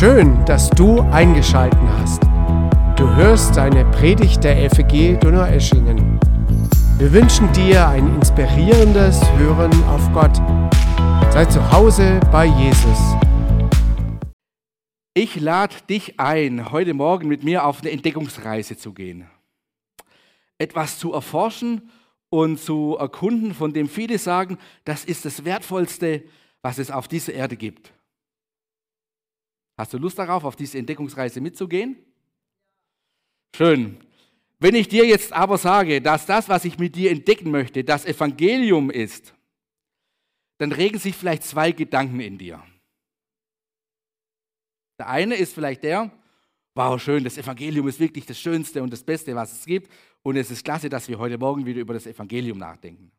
Schön, dass du eingeschaltet hast. Du hörst eine Predigt der FEG Donaueschingen. Wir wünschen dir ein inspirierendes Hören auf Gott. Sei zu Hause bei Jesus. Ich lade dich ein, heute Morgen mit mir auf eine Entdeckungsreise zu gehen. Etwas zu erforschen und zu erkunden, von dem viele sagen, das ist das Wertvollste, was es auf dieser Erde gibt. Hast du Lust darauf, auf diese Entdeckungsreise mitzugehen? Schön. Wenn ich dir jetzt aber sage, dass das, was ich mit dir entdecken möchte, das Evangelium ist, dann regen sich vielleicht zwei Gedanken in dir. Der eine ist vielleicht der, wow, schön, das Evangelium ist wirklich das Schönste und das Beste, was es gibt. Und es ist klasse, dass wir heute Morgen wieder über das Evangelium nachdenken.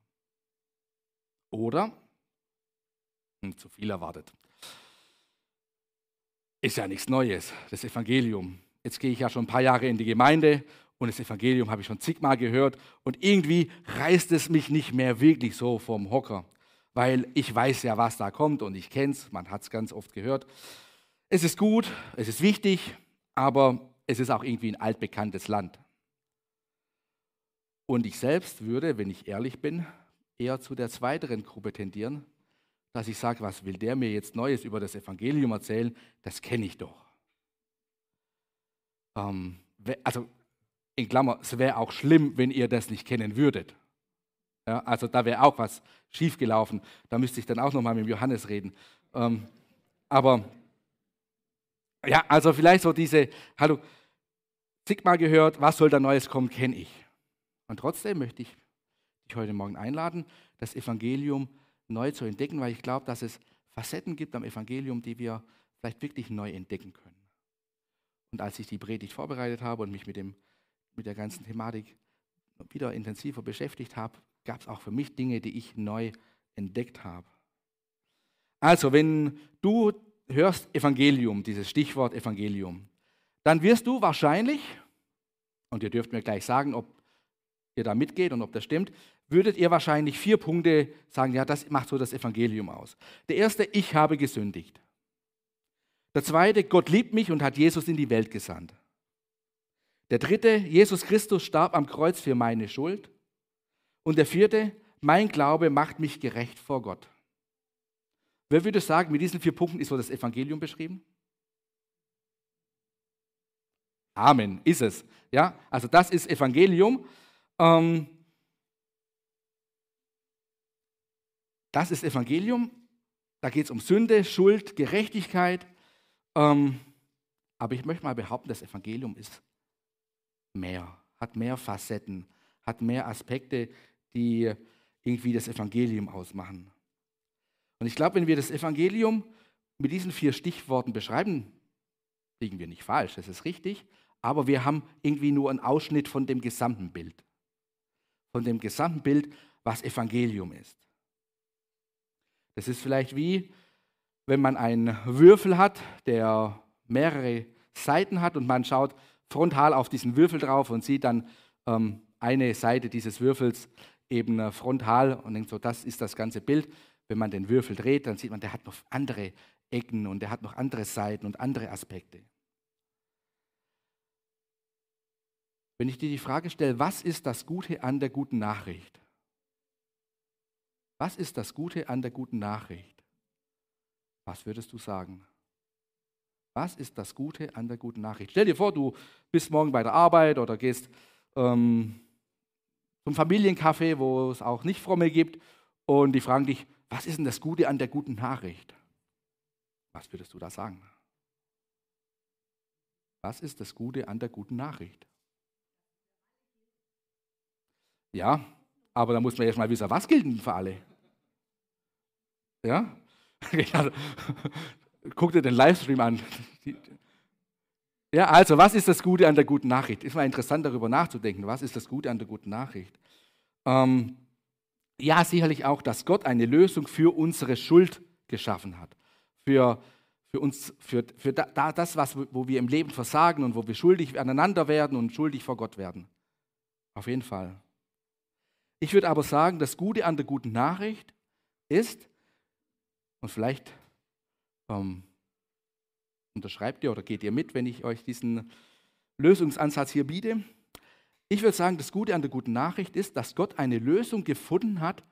Oder, hm, zu viel erwartet, ist ja nichts Neues, das Evangelium. Jetzt gehe ich ja schon ein paar Jahre in die Gemeinde und das Evangelium habe ich schon zigmal gehört und irgendwie reißt es mich nicht mehr wirklich so vom Hocker, weil ich weiß ja, was da kommt und ich kenne es, man hat es ganz oft gehört. Es ist gut, es ist wichtig, aber es ist auch irgendwie ein altbekanntes Land. Und ich selbst würde, wenn ich ehrlich bin, eher zu der zweiteren Gruppe tendieren, dass ich sage, was will der mir jetzt Neues über das Evangelium erzählen? Das kenne ich doch. Ähm, also in Klammer, es wäre auch schlimm, wenn ihr das nicht kennen würdet. Ja, also da wäre auch was schiefgelaufen. Da müsste ich dann auch nochmal mit Johannes reden. Ähm, aber ja, also vielleicht so diese, hallo, zigmal gehört, was soll da Neues kommen, kenne ich. Und trotzdem möchte ich dich heute Morgen einladen, das Evangelium neu zu entdecken, weil ich glaube, dass es Facetten gibt am Evangelium, die wir vielleicht wirklich neu entdecken können. Und als ich die Predigt vorbereitet habe und mich mit, dem, mit der ganzen Thematik wieder intensiver beschäftigt habe, gab es auch für mich Dinge, die ich neu entdeckt habe. Also, wenn du hörst Evangelium, dieses Stichwort Evangelium, dann wirst du wahrscheinlich, und ihr dürft mir gleich sagen, ob ihr da mitgeht und ob das stimmt, würdet ihr wahrscheinlich vier Punkte sagen, ja, das macht so das Evangelium aus. Der erste, ich habe gesündigt. Der zweite, Gott liebt mich und hat Jesus in die Welt gesandt. Der dritte, Jesus Christus starb am Kreuz für meine Schuld. Und der vierte, mein Glaube macht mich gerecht vor Gott. Wer würde sagen, mit diesen vier Punkten ist so das Evangelium beschrieben? Amen, ist es. Ja, also das ist Evangelium. Ähm, das ist Evangelium. Da geht es um Sünde, Schuld, Gerechtigkeit. Ähm, aber ich möchte mal behaupten, das Evangelium ist mehr, hat mehr Facetten, hat mehr Aspekte, die irgendwie das Evangelium ausmachen. Und ich glaube, wenn wir das Evangelium mit diesen vier Stichworten beschreiben, liegen wir nicht falsch, das ist richtig, aber wir haben irgendwie nur einen Ausschnitt von dem gesamten Bild. Von dem gesamten Bild, was Evangelium ist. Das ist vielleicht wie, wenn man einen Würfel hat, der mehrere Seiten hat und man schaut frontal auf diesen Würfel drauf und sieht dann ähm, eine Seite dieses Würfels eben äh, frontal und denkt so, das ist das ganze Bild. Wenn man den Würfel dreht, dann sieht man, der hat noch andere Ecken und der hat noch andere Seiten und andere Aspekte. Wenn ich dir die Frage stelle, was ist das Gute an der guten Nachricht? Was ist das Gute an der guten Nachricht? Was würdest du sagen? Was ist das Gute an der guten Nachricht? Stell dir vor, du bist morgen bei der Arbeit oder gehst ähm, zum Familiencafé, wo es auch nicht fromme gibt, und die fragen dich, was ist denn das Gute an der guten Nachricht? Was würdest du da sagen? Was ist das Gute an der guten Nachricht? Ja, aber da muss man erst mal wissen, was gilt denn für alle? Ja? Guck dir den Livestream an. Ja, also, was ist das Gute an der guten Nachricht? Ist mal interessant, darüber nachzudenken. Was ist das Gute an der guten Nachricht? Ähm, ja, sicherlich auch, dass Gott eine Lösung für unsere Schuld geschaffen hat. Für, für uns, für, für da, das, was, wo wir im Leben versagen und wo wir schuldig aneinander werden und schuldig vor Gott werden. Auf jeden Fall. Ich würde aber sagen, das Gute an der guten Nachricht ist, und vielleicht ähm, Unterschreibt ihr oder geht ihr mit, wenn ich euch diesen Lösungsansatz hier biete? Ich würde sagen, das Gute an der guten Nachricht ist, dass Gott eine Lösung gefunden hat,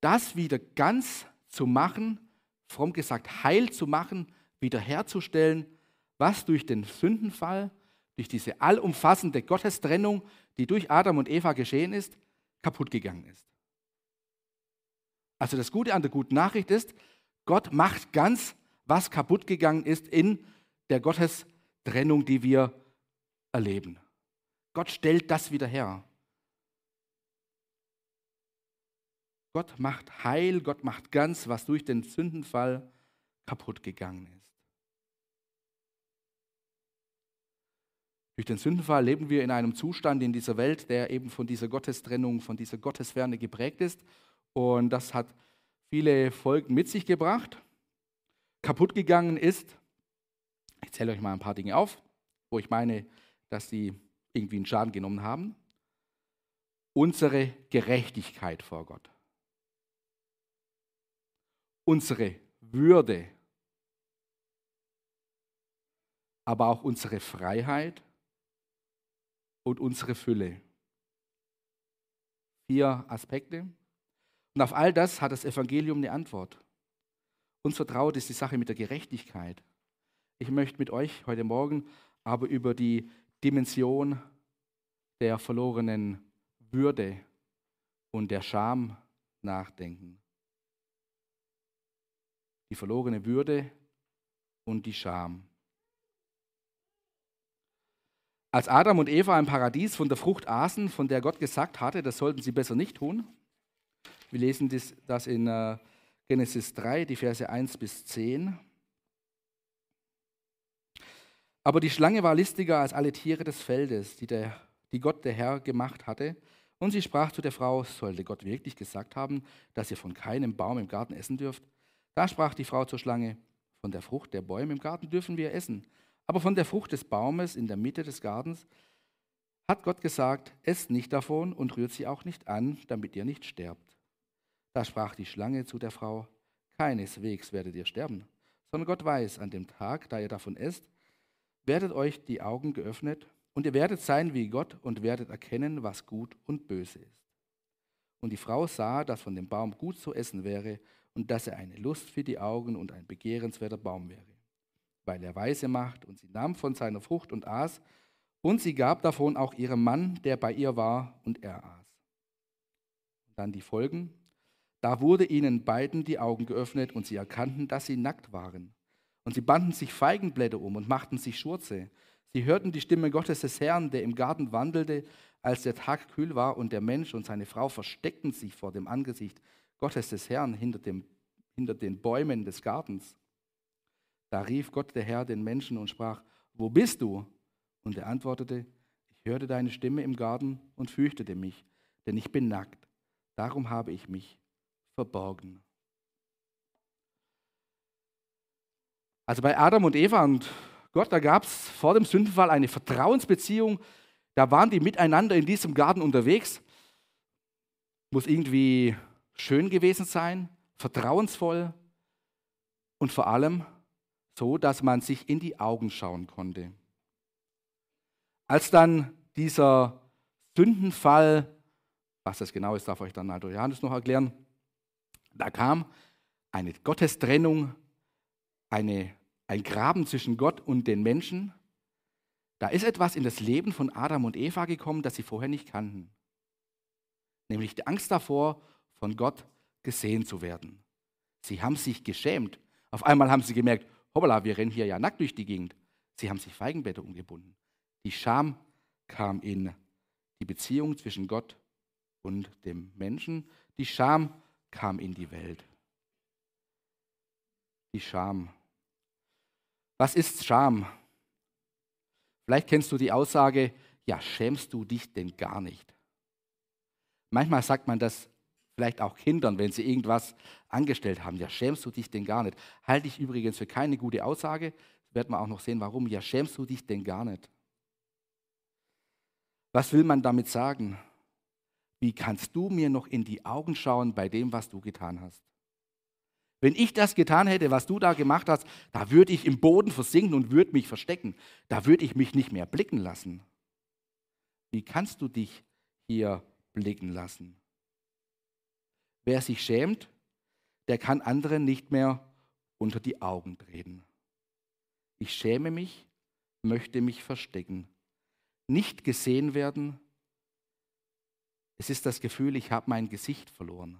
das wieder ganz zu machen, fromm gesagt, heil zu machen, wiederherzustellen, was durch den Sündenfall, durch diese allumfassende Gottestrennung, die durch Adam und Eva geschehen ist, kaputt gegangen ist. Also das Gute an der guten Nachricht ist, Gott macht ganz, was kaputt gegangen ist in der Gottestrennung, die wir erleben. Gott stellt das wieder her. Gott macht heil, Gott macht ganz, was durch den Sündenfall kaputt gegangen ist. Durch den Sündenfall leben wir in einem Zustand in dieser Welt, der eben von dieser Gottestrennung, von dieser Gottesferne geprägt ist. Und das hat viele Folgen mit sich gebracht. Kaputt gegangen ist, ich zähle euch mal ein paar Dinge auf, wo ich meine, dass sie irgendwie einen Schaden genommen haben. Unsere Gerechtigkeit vor Gott. Unsere Würde. Aber auch unsere Freiheit und unsere Fülle. Vier Aspekte. Und auf all das hat das Evangelium eine Antwort. Uns vertraut ist die Sache mit der Gerechtigkeit. Ich möchte mit euch heute Morgen aber über die Dimension der verlorenen Würde und der Scham nachdenken. Die verlorene Würde und die Scham. Als Adam und Eva im Paradies von der Frucht aßen, von der Gott gesagt hatte, das sollten sie besser nicht tun. Wir lesen das, in äh, Genesis 3, die Verse 1 bis 10. Aber die Schlange war listiger als alle Tiere des Feldes, die, der, die Gott der Herr gemacht hatte. Und sie sprach zu der Frau, sollte Gott wirklich gesagt haben, dass ihr von keinem Baum im Garten essen dürft? Da sprach die Frau zur Schlange, von der Frucht der Bäume im Garten dürfen wir essen. Aber von der Frucht des Baumes in der Mitte des Gartens hat Gott gesagt, esst nicht davon und rührt sie auch nicht an, damit ihr nicht sterbt. Da sprach die Schlange zu der Frau, keineswegs werdet ihr sterben, sondern Gott weiß, an dem Tag, da ihr davon esst, werdet euch die Augen geöffnet und ihr werdet sein wie Gott und werdet erkennen, was gut und böse ist. Und die Frau sah, dass von dem Baum gut zu essen wäre und dass er eine Lust für die Augen und ein begehrenswerter Baum wäre weil er Weise macht. Und sie nahm von seiner Frucht und aß. Und sie gab davon auch ihrem Mann, der bei ihr war, und er aß. Dann die Folgen. Da wurde ihnen beiden die Augen geöffnet und sie erkannten, dass sie nackt waren. Und sie banden sich Feigenblätter um und machten sich Schurze. Sie hörten die Stimme Gottes des Herrn, der im Garten wandelte, als der Tag kühl war, und der Mensch und seine Frau versteckten sich vor dem Angesicht Gottes des Herrn hinter, dem, hinter den Bäumen des Gartens. Da rief Gott der Herr den Menschen und sprach, wo bist du? Und er antwortete, ich hörte deine Stimme im Garten und fürchtete mich, denn ich bin nackt. Darum habe ich mich verborgen. Also bei Adam und Eva und Gott, da gab es vor dem Sündenfall eine Vertrauensbeziehung. Da waren die miteinander in diesem Garten unterwegs. Muss irgendwie schön gewesen sein, vertrauensvoll und vor allem so dass man sich in die Augen schauen konnte. Als dann dieser Sündenfall, was das genau ist, darf euch dann Alter Johannes noch erklären, da kam eine Gottestrennung, eine, ein Graben zwischen Gott und den Menschen. Da ist etwas in das Leben von Adam und Eva gekommen, das sie vorher nicht kannten. Nämlich die Angst davor, von Gott gesehen zu werden. Sie haben sich geschämt. Auf einmal haben sie gemerkt, hoppala, wir rennen hier ja nackt durch die Gegend. Sie haben sich Feigenblätter umgebunden. Die Scham kam in die Beziehung zwischen Gott und dem Menschen. Die Scham kam in die Welt. Die Scham. Was ist Scham? Vielleicht kennst du die Aussage, ja, schämst du dich denn gar nicht? Manchmal sagt man das vielleicht auch Kindern, wenn sie irgendwas angestellt haben. Ja, schämst du dich denn gar nicht? Halte ich übrigens für keine gute Aussage. Das werden wir auch noch sehen, warum. Ja, schämst du dich denn gar nicht? Was will man damit sagen? Wie kannst du mir noch in die Augen schauen bei dem, was du getan hast? Wenn ich das getan hätte, was du da gemacht hast, da würde ich im Boden versinken und würde mich verstecken. Da würde ich mich nicht mehr blicken lassen. Wie kannst du dich hier blicken lassen? Wer sich schämt, der kann anderen nicht mehr unter die Augen treten. Ich schäme mich, möchte mich verstecken. Nicht gesehen werden, es ist das Gefühl, ich habe mein Gesicht verloren.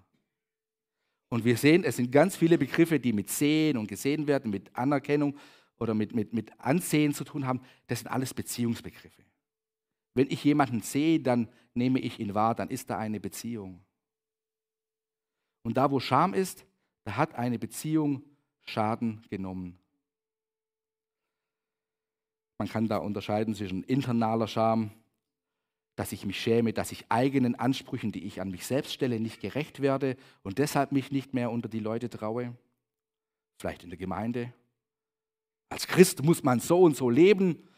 Und wir sehen, es sind ganz viele Begriffe, die mit Sehen und gesehen werden, mit Anerkennung oder mit, mit, mit Ansehen zu tun haben. Das sind alles Beziehungsbegriffe. Wenn ich jemanden sehe, dann nehme ich ihn wahr, dann ist da eine Beziehung. Und da, wo Scham ist, da hat eine Beziehung Schaden genommen. Man kann da unterscheiden zwischen internaler Scham, dass ich mich schäme, dass ich eigenen Ansprüchen, die ich an mich selbst stelle, nicht gerecht werde und deshalb mich nicht mehr unter die Leute traue. Vielleicht in der Gemeinde. Als Christ muss man so und so leben.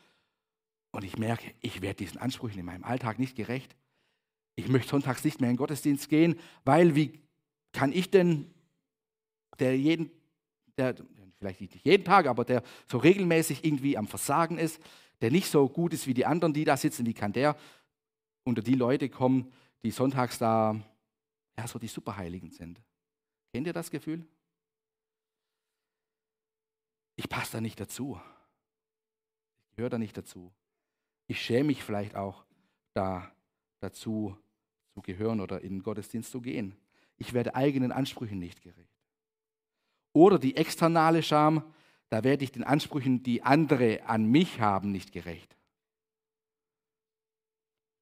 Und ich merke, ich werde diesen Ansprüchen in meinem Alltag nicht gerecht. Ich möchte sonntags nicht mehr in den Gottesdienst gehen, weil wie kann ich denn, der jeden, der vielleicht nicht jeden Tag, aber der so regelmäßig irgendwie am Versagen ist, der nicht so gut ist wie die anderen, die da sitzen, wie kann der unter die Leute kommen, die sonntags da ja, so die Superheiligen sind. Kennt ihr das Gefühl? Ich passe da nicht dazu. Ich gehöre da nicht dazu. Ich schäme mich vielleicht auch, da dazu zu gehören oder in den Gottesdienst zu gehen. Ich werde eigenen Ansprüchen nicht gerecht. Oder die externe Scham, da werde ich den Ansprüchen, die andere an mich haben, nicht gerecht.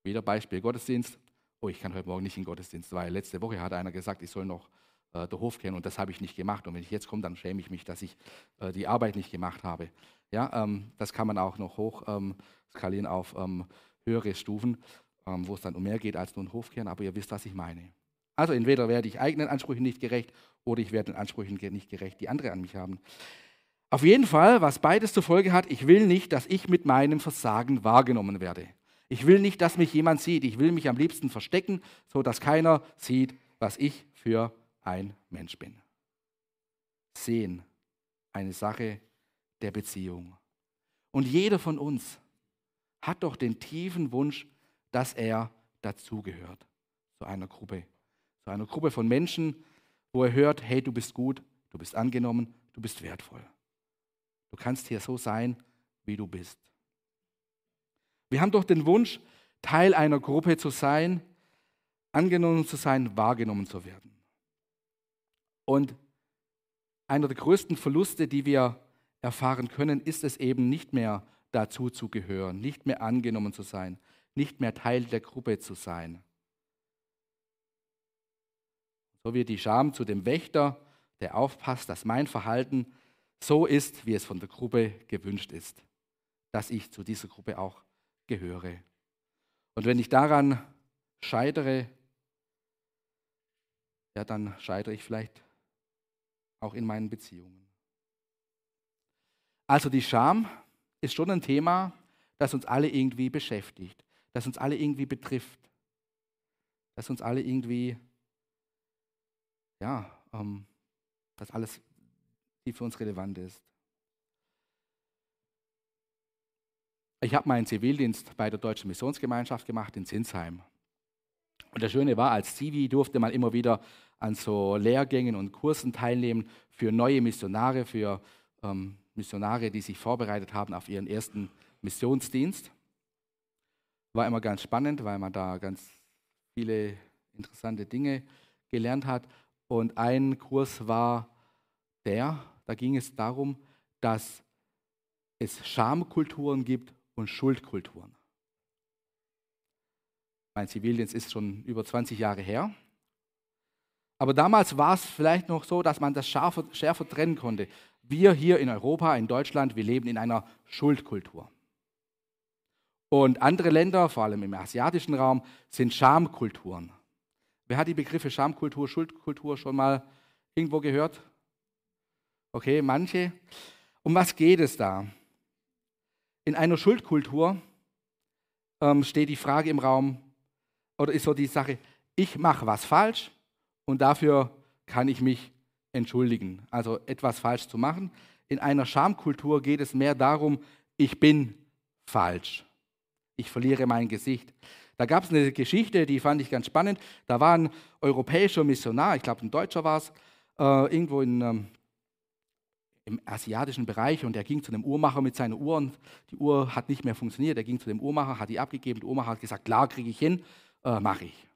Wieder Beispiel Gottesdienst. Oh, ich kann heute Morgen nicht in den Gottesdienst, weil letzte Woche hat einer gesagt, ich soll noch äh, den Hof kennen und das habe ich nicht gemacht. Und wenn ich jetzt komme, dann schäme ich mich, dass ich äh, die Arbeit nicht gemacht habe. Ja, ähm, das kann man auch noch hoch ähm, skalieren auf ähm, höhere Stufen, ähm, wo es dann um mehr geht als nur ein Hofkehren, aber ihr wisst, was ich meine. Also entweder werde ich eigenen Ansprüchen nicht gerecht oder ich werde den Ansprüchen nicht gerecht, die andere an mich haben. Auf jeden Fall, was beides zur Folge hat, ich will nicht, dass ich mit meinem Versagen wahrgenommen werde. Ich will nicht, dass mich jemand sieht. Ich will mich am liebsten verstecken, so dass keiner sieht, was ich für ein Mensch bin. Sehen, eine Sache der Beziehung. Und jeder von uns hat doch den tiefen Wunsch, dass er dazugehört zu einer Gruppe. Zu einer Gruppe von Menschen, wo er hört, hey, du bist gut, du bist angenommen, du bist wertvoll. Du kannst hier so sein, wie du bist. Wir haben doch den Wunsch, Teil einer Gruppe zu sein, angenommen zu sein, wahrgenommen zu werden. Und einer der größten Verluste, die wir erfahren können, ist es eben nicht mehr dazu zu gehören, nicht mehr angenommen zu sein, nicht mehr Teil der Gruppe zu sein. So wird die Scham zu dem Wächter, der aufpasst, dass mein Verhalten so ist, wie es von der Gruppe gewünscht ist, dass ich zu dieser Gruppe auch gehöre. Und wenn ich daran scheitere, ja, dann scheitere ich vielleicht auch in meinen Beziehungen. Also die Scham ist schon ein Thema, das uns alle irgendwie beschäftigt, das uns alle irgendwie betrifft, das uns alle irgendwie, ja, ähm, das alles, die für uns relevant ist. Ich habe meinen Zivildienst bei der Deutschen Missionsgemeinschaft gemacht in Zinsheim. Und das Schöne war, als Zivi durfte man immer wieder an so Lehrgängen und Kursen teilnehmen für neue Missionare, für ähm, Missionare, die sich vorbereitet haben auf ihren ersten Missionsdienst. War immer ganz spannend, weil man da ganz viele interessante Dinge gelernt hat. Und ein Kurs war der, da ging es darum, dass es Schamkulturen gibt und Schuldkulturen. Mein Zivildienst ist schon über 20 Jahre her. Aber damals war es vielleicht noch so, dass man das schärfer, schärfer trennen konnte. Wir hier in Europa, in Deutschland, wir leben in einer Schuldkultur. Und andere Länder, vor allem im asiatischen Raum, sind Schamkulturen. Wer hat die Begriffe Schamkultur, Schuldkultur schon mal irgendwo gehört? Okay, manche. Um was geht es da? In einer Schuldkultur ähm, steht die Frage im Raum, oder ist so die Sache, ich mache was falsch und dafür kann ich mich entschuldigen, also etwas falsch zu machen. In einer Schamkultur geht es mehr darum, ich bin falsch. Ich verliere mein Gesicht. Da gab es eine Geschichte, die fand ich ganz spannend. Da war ein europäischer Missionar, ich glaube ein Deutscher war es, äh, irgendwo in, ähm, im asiatischen Bereich und er ging zu einem Uhrmacher mit seiner Uhr und die Uhr hat nicht mehr funktioniert. Er ging zu dem Uhrmacher, hat die abgegeben. Der Uhrmacher hat gesagt, klar, kriege ich hin, äh, mache ich.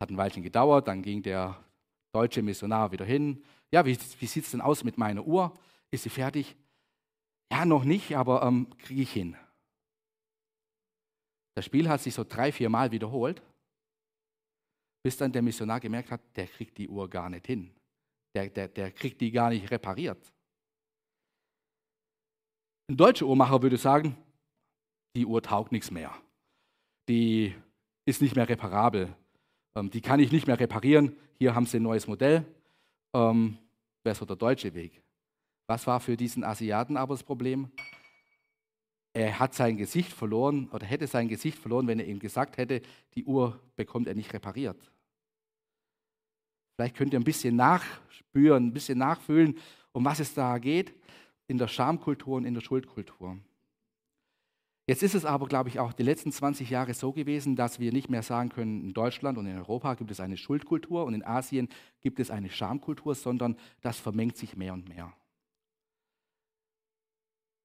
Hat ein Weilchen gedauert, dann ging der deutsche Missionar wieder hin. Ja, wie, wie sieht es denn aus mit meiner Uhr? Ist sie fertig? Ja, noch nicht, aber ähm, kriege ich hin. Das Spiel hat sich so drei, vier Mal wiederholt, bis dann der Missionar gemerkt hat, der kriegt die Uhr gar nicht hin. Der, der, der kriegt die gar nicht repariert. Ein deutscher Uhrmacher würde sagen, die Uhr taugt nichts mehr. Die ist nicht mehr reparabel. Ähm, die kann ich nicht mehr reparieren. Hier haben sie ein neues Modell. Ähm, Wäre der deutsche Weg. Was war für diesen Asiaten aber das Problem? Er hat sein Gesicht verloren oder hätte sein Gesicht verloren, wenn er ihm gesagt hätte, die Uhr bekommt er nicht repariert. Vielleicht könnt ihr ein bisschen nachspüren, ein bisschen nachfühlen, um was es da geht in der Schamkultur und in der Schuldkultur. Jetzt ist es aber, glaube ich, auch die letzten 20 Jahre so gewesen, dass wir nicht mehr sagen können, in Deutschland und in Europa gibt es eine Schuldkultur und in Asien gibt es eine Schamkultur, sondern das vermengt sich mehr und mehr.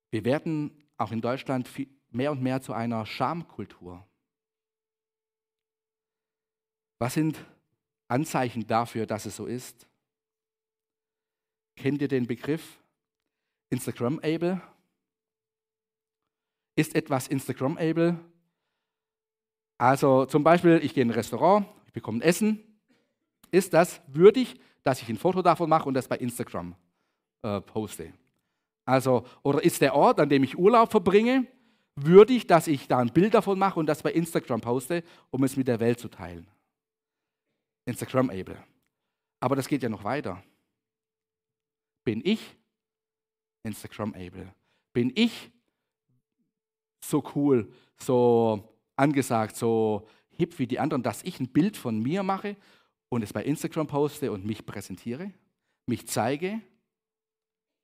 Wir werden auch in Deutschland mehr und mehr zu einer Schamkultur. Was sind Anzeichen dafür, dass es so ist? Kennt ihr den Begriff Instagram-able? Ist etwas Instagram-able? Also zum Beispiel, ich gehe in ein Restaurant, ich bekomme ein Essen. Ist das würdig, dass ich ein Foto davon mache und das bei Instagram äh, poste? Also, oder ist der Ort, an dem ich Urlaub verbringe, würdig, dass ich da ein Bild davon mache und das bei Instagram poste, um es mit der Welt zu teilen? Instagram-able. Aber das geht ja noch weiter. Bin ich Instagram-able? Bin ich so cool, so angesagt, so hip wie die anderen, dass ich ein Bild von mir mache und es bei Instagram poste und mich präsentiere, mich zeige.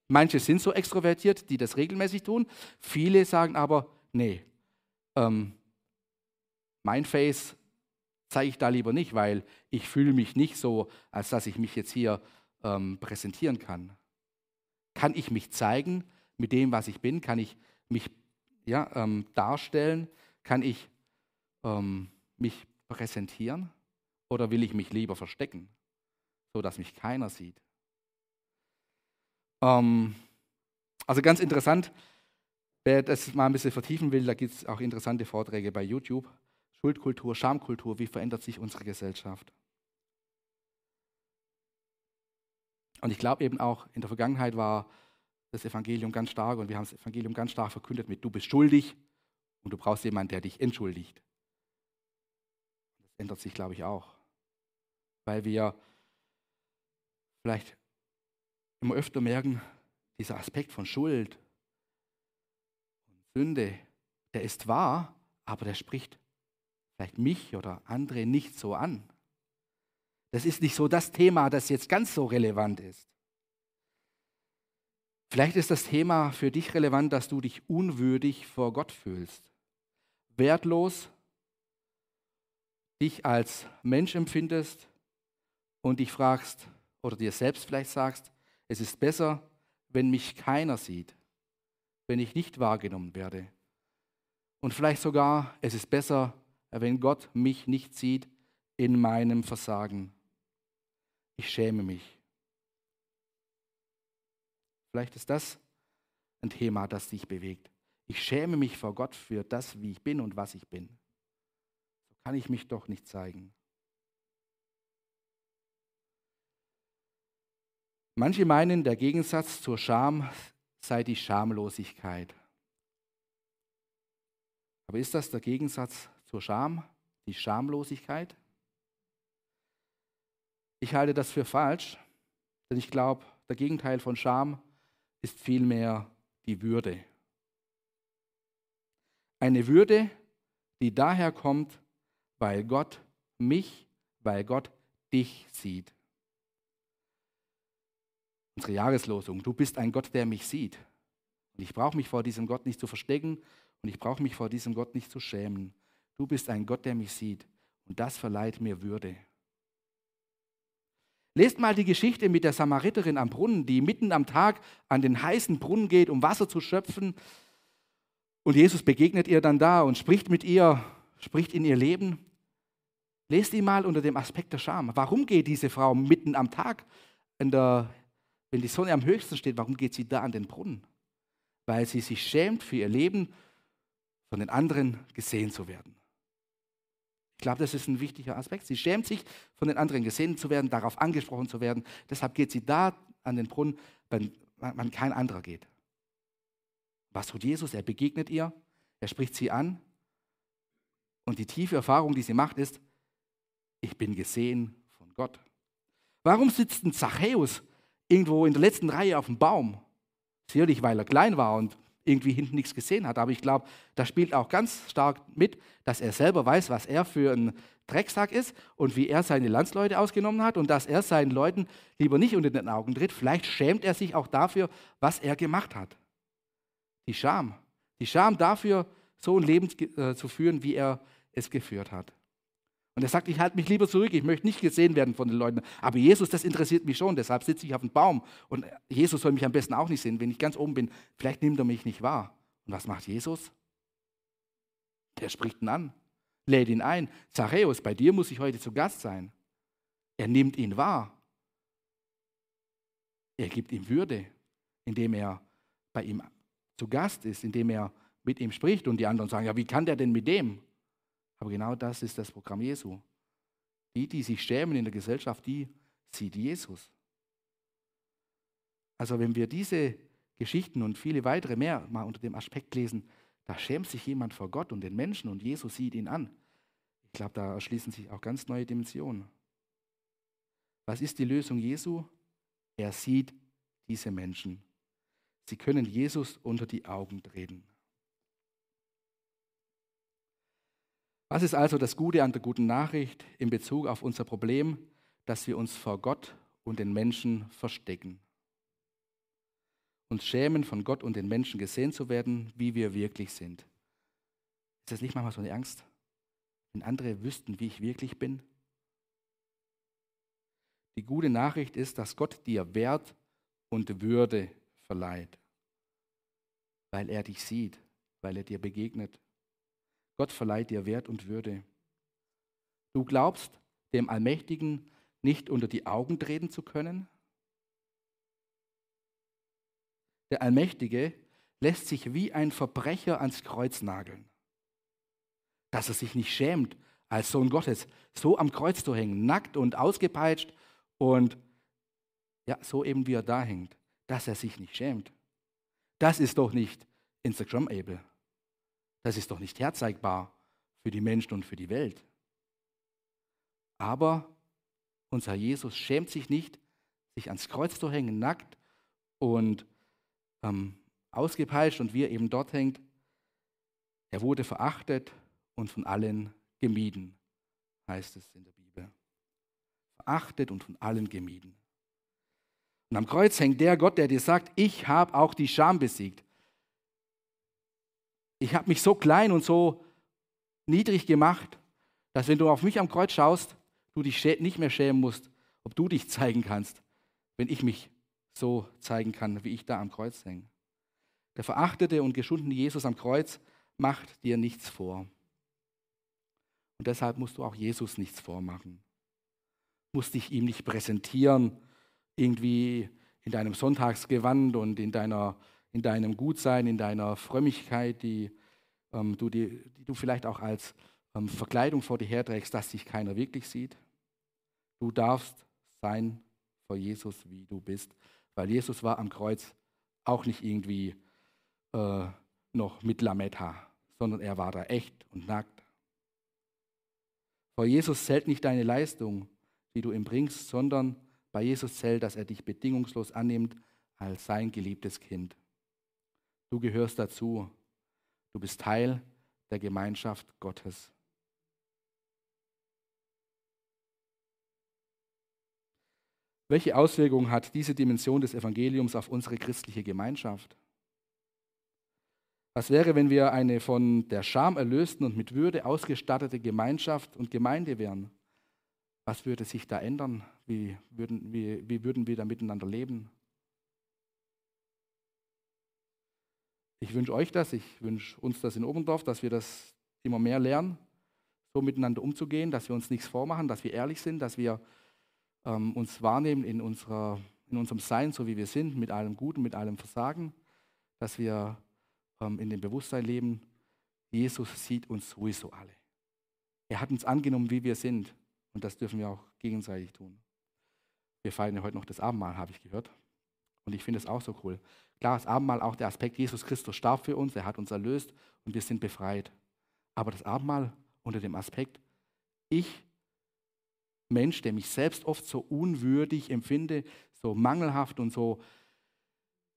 Manche sind so extrovertiert, die das regelmäßig tun. Viele sagen aber, nee, ähm, mein Face zeige ich da lieber nicht, weil ich fühle mich nicht so, als dass ich mich jetzt hier ähm, präsentieren kann. Kann ich mich zeigen mit dem, was ich bin? Kann ich mich ja, ähm, darstellen? Kann ich ähm, mich präsentieren? Oder will ich mich lieber verstecken, sodass mich keiner sieht? Ähm, also ganz interessant, wer das mal ein bisschen vertiefen will, da gibt es auch interessante Vorträge bei YouTube. Schuldkultur, Schamkultur, wie verändert sich unsere Gesellschaft? Und ich glaube eben auch, in der Vergangenheit war das Evangelium ganz stark und wir haben das Evangelium ganz stark verkündet mit, du bist schuldig und du brauchst jemanden, der dich entschuldigt. Das ändert sich, glaube ich, auch. Weil wir vielleicht immer öfter merken, dieser Aspekt von Schuld und Sünde, der ist wahr, aber der spricht vielleicht mich oder andere nicht so an. Das ist nicht so das Thema, das jetzt ganz so relevant ist. Vielleicht ist das Thema für dich relevant, dass du dich unwürdig vor Gott fühlst, wertlos, dich als Mensch empfindest und dich fragst oder dir selbst vielleicht sagst, es ist besser, wenn mich keiner sieht, wenn ich nicht wahrgenommen werde. Und vielleicht sogar, es ist besser, wenn Gott mich nicht sieht in meinem Versagen. Ich schäme mich. Vielleicht ist das ein Thema, das dich bewegt. Ich schäme mich vor Gott für das, wie ich bin und was ich bin. So kann ich mich doch nicht zeigen. Manche meinen, der Gegensatz zur Scham sei die Schamlosigkeit. Aber ist das der Gegensatz zur Scham, die Schamlosigkeit? Ich halte das für falsch, denn ich glaube, der Gegenteil von Scham ist vielmehr die Würde. Eine Würde, die daher kommt, weil Gott mich, weil Gott dich sieht. Unsere Jahreslosung, du bist ein Gott, der mich sieht. Und ich brauche mich vor diesem Gott nicht zu verstecken und ich brauche mich vor diesem Gott nicht zu schämen. Du bist ein Gott, der mich sieht. Und das verleiht mir Würde. Lest mal die Geschichte mit der Samariterin am Brunnen, die mitten am Tag an den heißen Brunnen geht, um Wasser zu schöpfen. Und Jesus begegnet ihr dann da und spricht mit ihr, spricht in ihr Leben. Lest ihn mal unter dem Aspekt der Scham. Warum geht diese Frau mitten am Tag, der, wenn die Sonne am höchsten steht, warum geht sie da an den Brunnen? Weil sie sich schämt für ihr Leben, von den anderen gesehen zu werden. Ich glaube, das ist ein wichtiger Aspekt. Sie schämt sich, von den anderen gesehen zu werden, darauf angesprochen zu werden. Deshalb geht sie da an den Brunnen, wenn man kein anderer geht. Was tut Jesus? Er begegnet ihr, er spricht sie an. Und die tiefe Erfahrung, die sie macht, ist, ich bin gesehen von Gott. Warum sitzt ein Zachäus irgendwo in der letzten Reihe auf dem Baum? Sicherlich, weil er klein war und irgendwie hinten nichts gesehen hat. Aber ich glaube, da spielt auch ganz stark mit, dass er selber weiß, was er für ein Drecksack ist und wie er seine Landsleute ausgenommen hat und dass er seinen Leuten lieber nicht unter den Augen tritt. Vielleicht schämt er sich auch dafür, was er gemacht hat. Die Scham. Die Scham dafür, so ein Leben äh, zu führen, wie er es geführt hat. Und er sagt, ich halte mich lieber zurück, ich möchte nicht gesehen werden von den Leuten. Aber Jesus, das interessiert mich schon, deshalb sitze ich auf dem Baum. Und Jesus soll mich am besten auch nicht sehen. Wenn ich ganz oben bin, vielleicht nimmt er mich nicht wahr. Und was macht Jesus? Der spricht ihn an, lädt ihn ein. Zachäus, bei dir muss ich heute zu Gast sein. Er nimmt ihn wahr. Er gibt ihm Würde, indem er bei ihm zu Gast ist, indem er mit ihm spricht. Und die anderen sagen, ja, wie kann der denn mit dem? Aber genau das ist das Programm Jesu. Die, die sich schämen in der Gesellschaft, die sieht Jesus. Also wenn wir diese Geschichten und viele weitere mehr mal unter dem Aspekt lesen, da schämt sich jemand vor Gott und den Menschen und Jesus sieht ihn an. Ich glaube, da erschließen sich auch ganz neue Dimensionen. Was ist die Lösung Jesu? Er sieht diese Menschen. Sie können Jesus unter die Augen treten. Was ist also das Gute an der guten Nachricht in Bezug auf unser Problem, dass wir uns vor Gott und den Menschen verstecken? Uns schämen, von Gott und den Menschen gesehen zu werden, wie wir wirklich sind. Ist das nicht manchmal so eine Angst, wenn andere wüssten, wie ich wirklich bin? Die gute Nachricht ist, dass Gott dir Wert und Würde verleiht, weil er dich sieht, weil er dir begegnet Gott verleiht dir Wert und Würde. Du glaubst, dem Allmächtigen nicht unter die Augen treten zu können? Der Allmächtige lässt sich wie ein Verbrecher ans Kreuz nageln. Dass er sich nicht schämt, als Sohn Gottes so am Kreuz zu hängen, nackt und ausgepeitscht und ja, so eben wie er da hängt, dass er sich nicht schämt. Das ist doch nicht Instagram-able. Das ist doch nicht herzeigbar für die Menschen und für die Welt. Aber unser Jesus schämt sich nicht, sich ans Kreuz zu hängen, nackt und ähm, ausgepeitscht und wie er eben dort hängt. Er wurde verachtet und von allen gemieden, heißt es in der Bibel. Verachtet und von allen gemieden. Und am Kreuz hängt der Gott, der dir sagt, ich habe auch die Scham besiegt ich habe mich so klein und so niedrig gemacht, dass wenn du auf mich am Kreuz schaust, du dich nicht mehr schämen musst, ob du dich zeigen kannst, wenn ich mich so zeigen kann, wie ich da am Kreuz hänge. Der verachtete und geschundene Jesus am Kreuz macht dir nichts vor. Und deshalb musst du auch Jesus nichts vormachen. Musst dich ihm nicht präsentieren, irgendwie in deinem Sonntagsgewand und in deiner in deinem Gutsein, in deiner Frömmigkeit, die, ähm, du, die, die, du vielleicht auch als ähm, Verkleidung vor dir herträgst, dass dich keiner wirklich sieht. Du darfst sein vor Jesus, wie du bist, weil Jesus war am Kreuz auch nicht irgendwie äh, noch mit Lametta, sondern er war da echt und nackt. Vor Jesus zählt nicht deine Leistung, die du ihm bringst, sondern bei Jesus zählt, dass er dich bedingungslos annimmt als sein geliebtes Kind. Du gehörst dazu. Du bist Teil der Gemeinschaft Gottes. Welche Auswirkungen hat diese Dimension des Evangeliums auf unsere christliche Gemeinschaft? Was wäre, wenn wir eine von der Scham erlösten und mit Würde ausgestattete Gemeinschaft und Gemeinde wären? Was würde sich da ändern? Wie würden, wie, wie würden wir da miteinander leben? Ich wünsche euch das, ich wünsche uns das in Oberndorf, dass wir das immer mehr lernen, so miteinander umzugehen, dass wir uns nichts vormachen, dass wir ehrlich sind, dass wir ähm, uns wahrnehmen in, unserer, in unserem Sein, so wie wir sind, mit allem Guten, mit allem Versagen, dass wir ähm, in dem Bewusstsein leben, Jesus sieht uns sowieso alle. Er hat uns angenommen, wie wir sind. Und das dürfen wir auch gegenseitig tun. Wir feiern ja heute noch das Abendmahl, habe ich gehört. Und ich finde es auch so cool. Klar, das Abendmahl auch der Aspekt, Jesus Christus starb für uns, er hat uns erlöst und wir sind befreit. Aber das Abendmahl unter dem Aspekt, ich, Mensch, der mich selbst oft so unwürdig empfinde, so mangelhaft und so,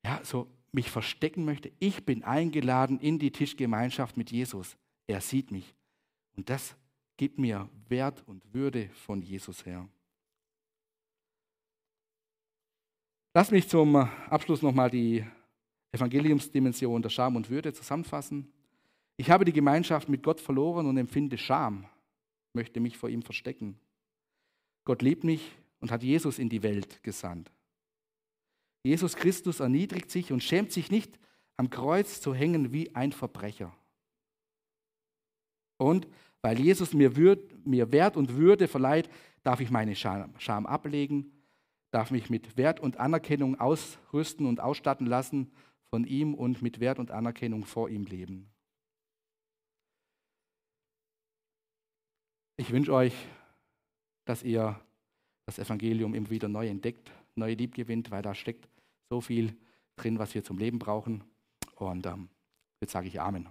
ja, so mich verstecken möchte, ich bin eingeladen in die Tischgemeinschaft mit Jesus. Er sieht mich. Und das gibt mir Wert und Würde von Jesus her. Lass mich zum Abschluss nochmal die Evangeliumsdimension der Scham und Würde zusammenfassen. Ich habe die Gemeinschaft mit Gott verloren und empfinde Scham, möchte mich vor ihm verstecken. Gott liebt mich und hat Jesus in die Welt gesandt. Jesus Christus erniedrigt sich und schämt sich nicht, am Kreuz zu hängen wie ein Verbrecher. Und weil Jesus mir, Wert und Würde verleiht, darf ich meine Scham ablegen, darf mich mit Wert und Anerkennung ausrüsten und ausstatten lassen von ihm und mit Wert und Anerkennung vor ihm leben. Ich wünsche euch, dass ihr das Evangelium immer wieder neu entdeckt, neu lieb gewinnt, weil da steckt so viel drin, was wir zum Leben brauchen. Und ähm, jetzt sage ich Amen.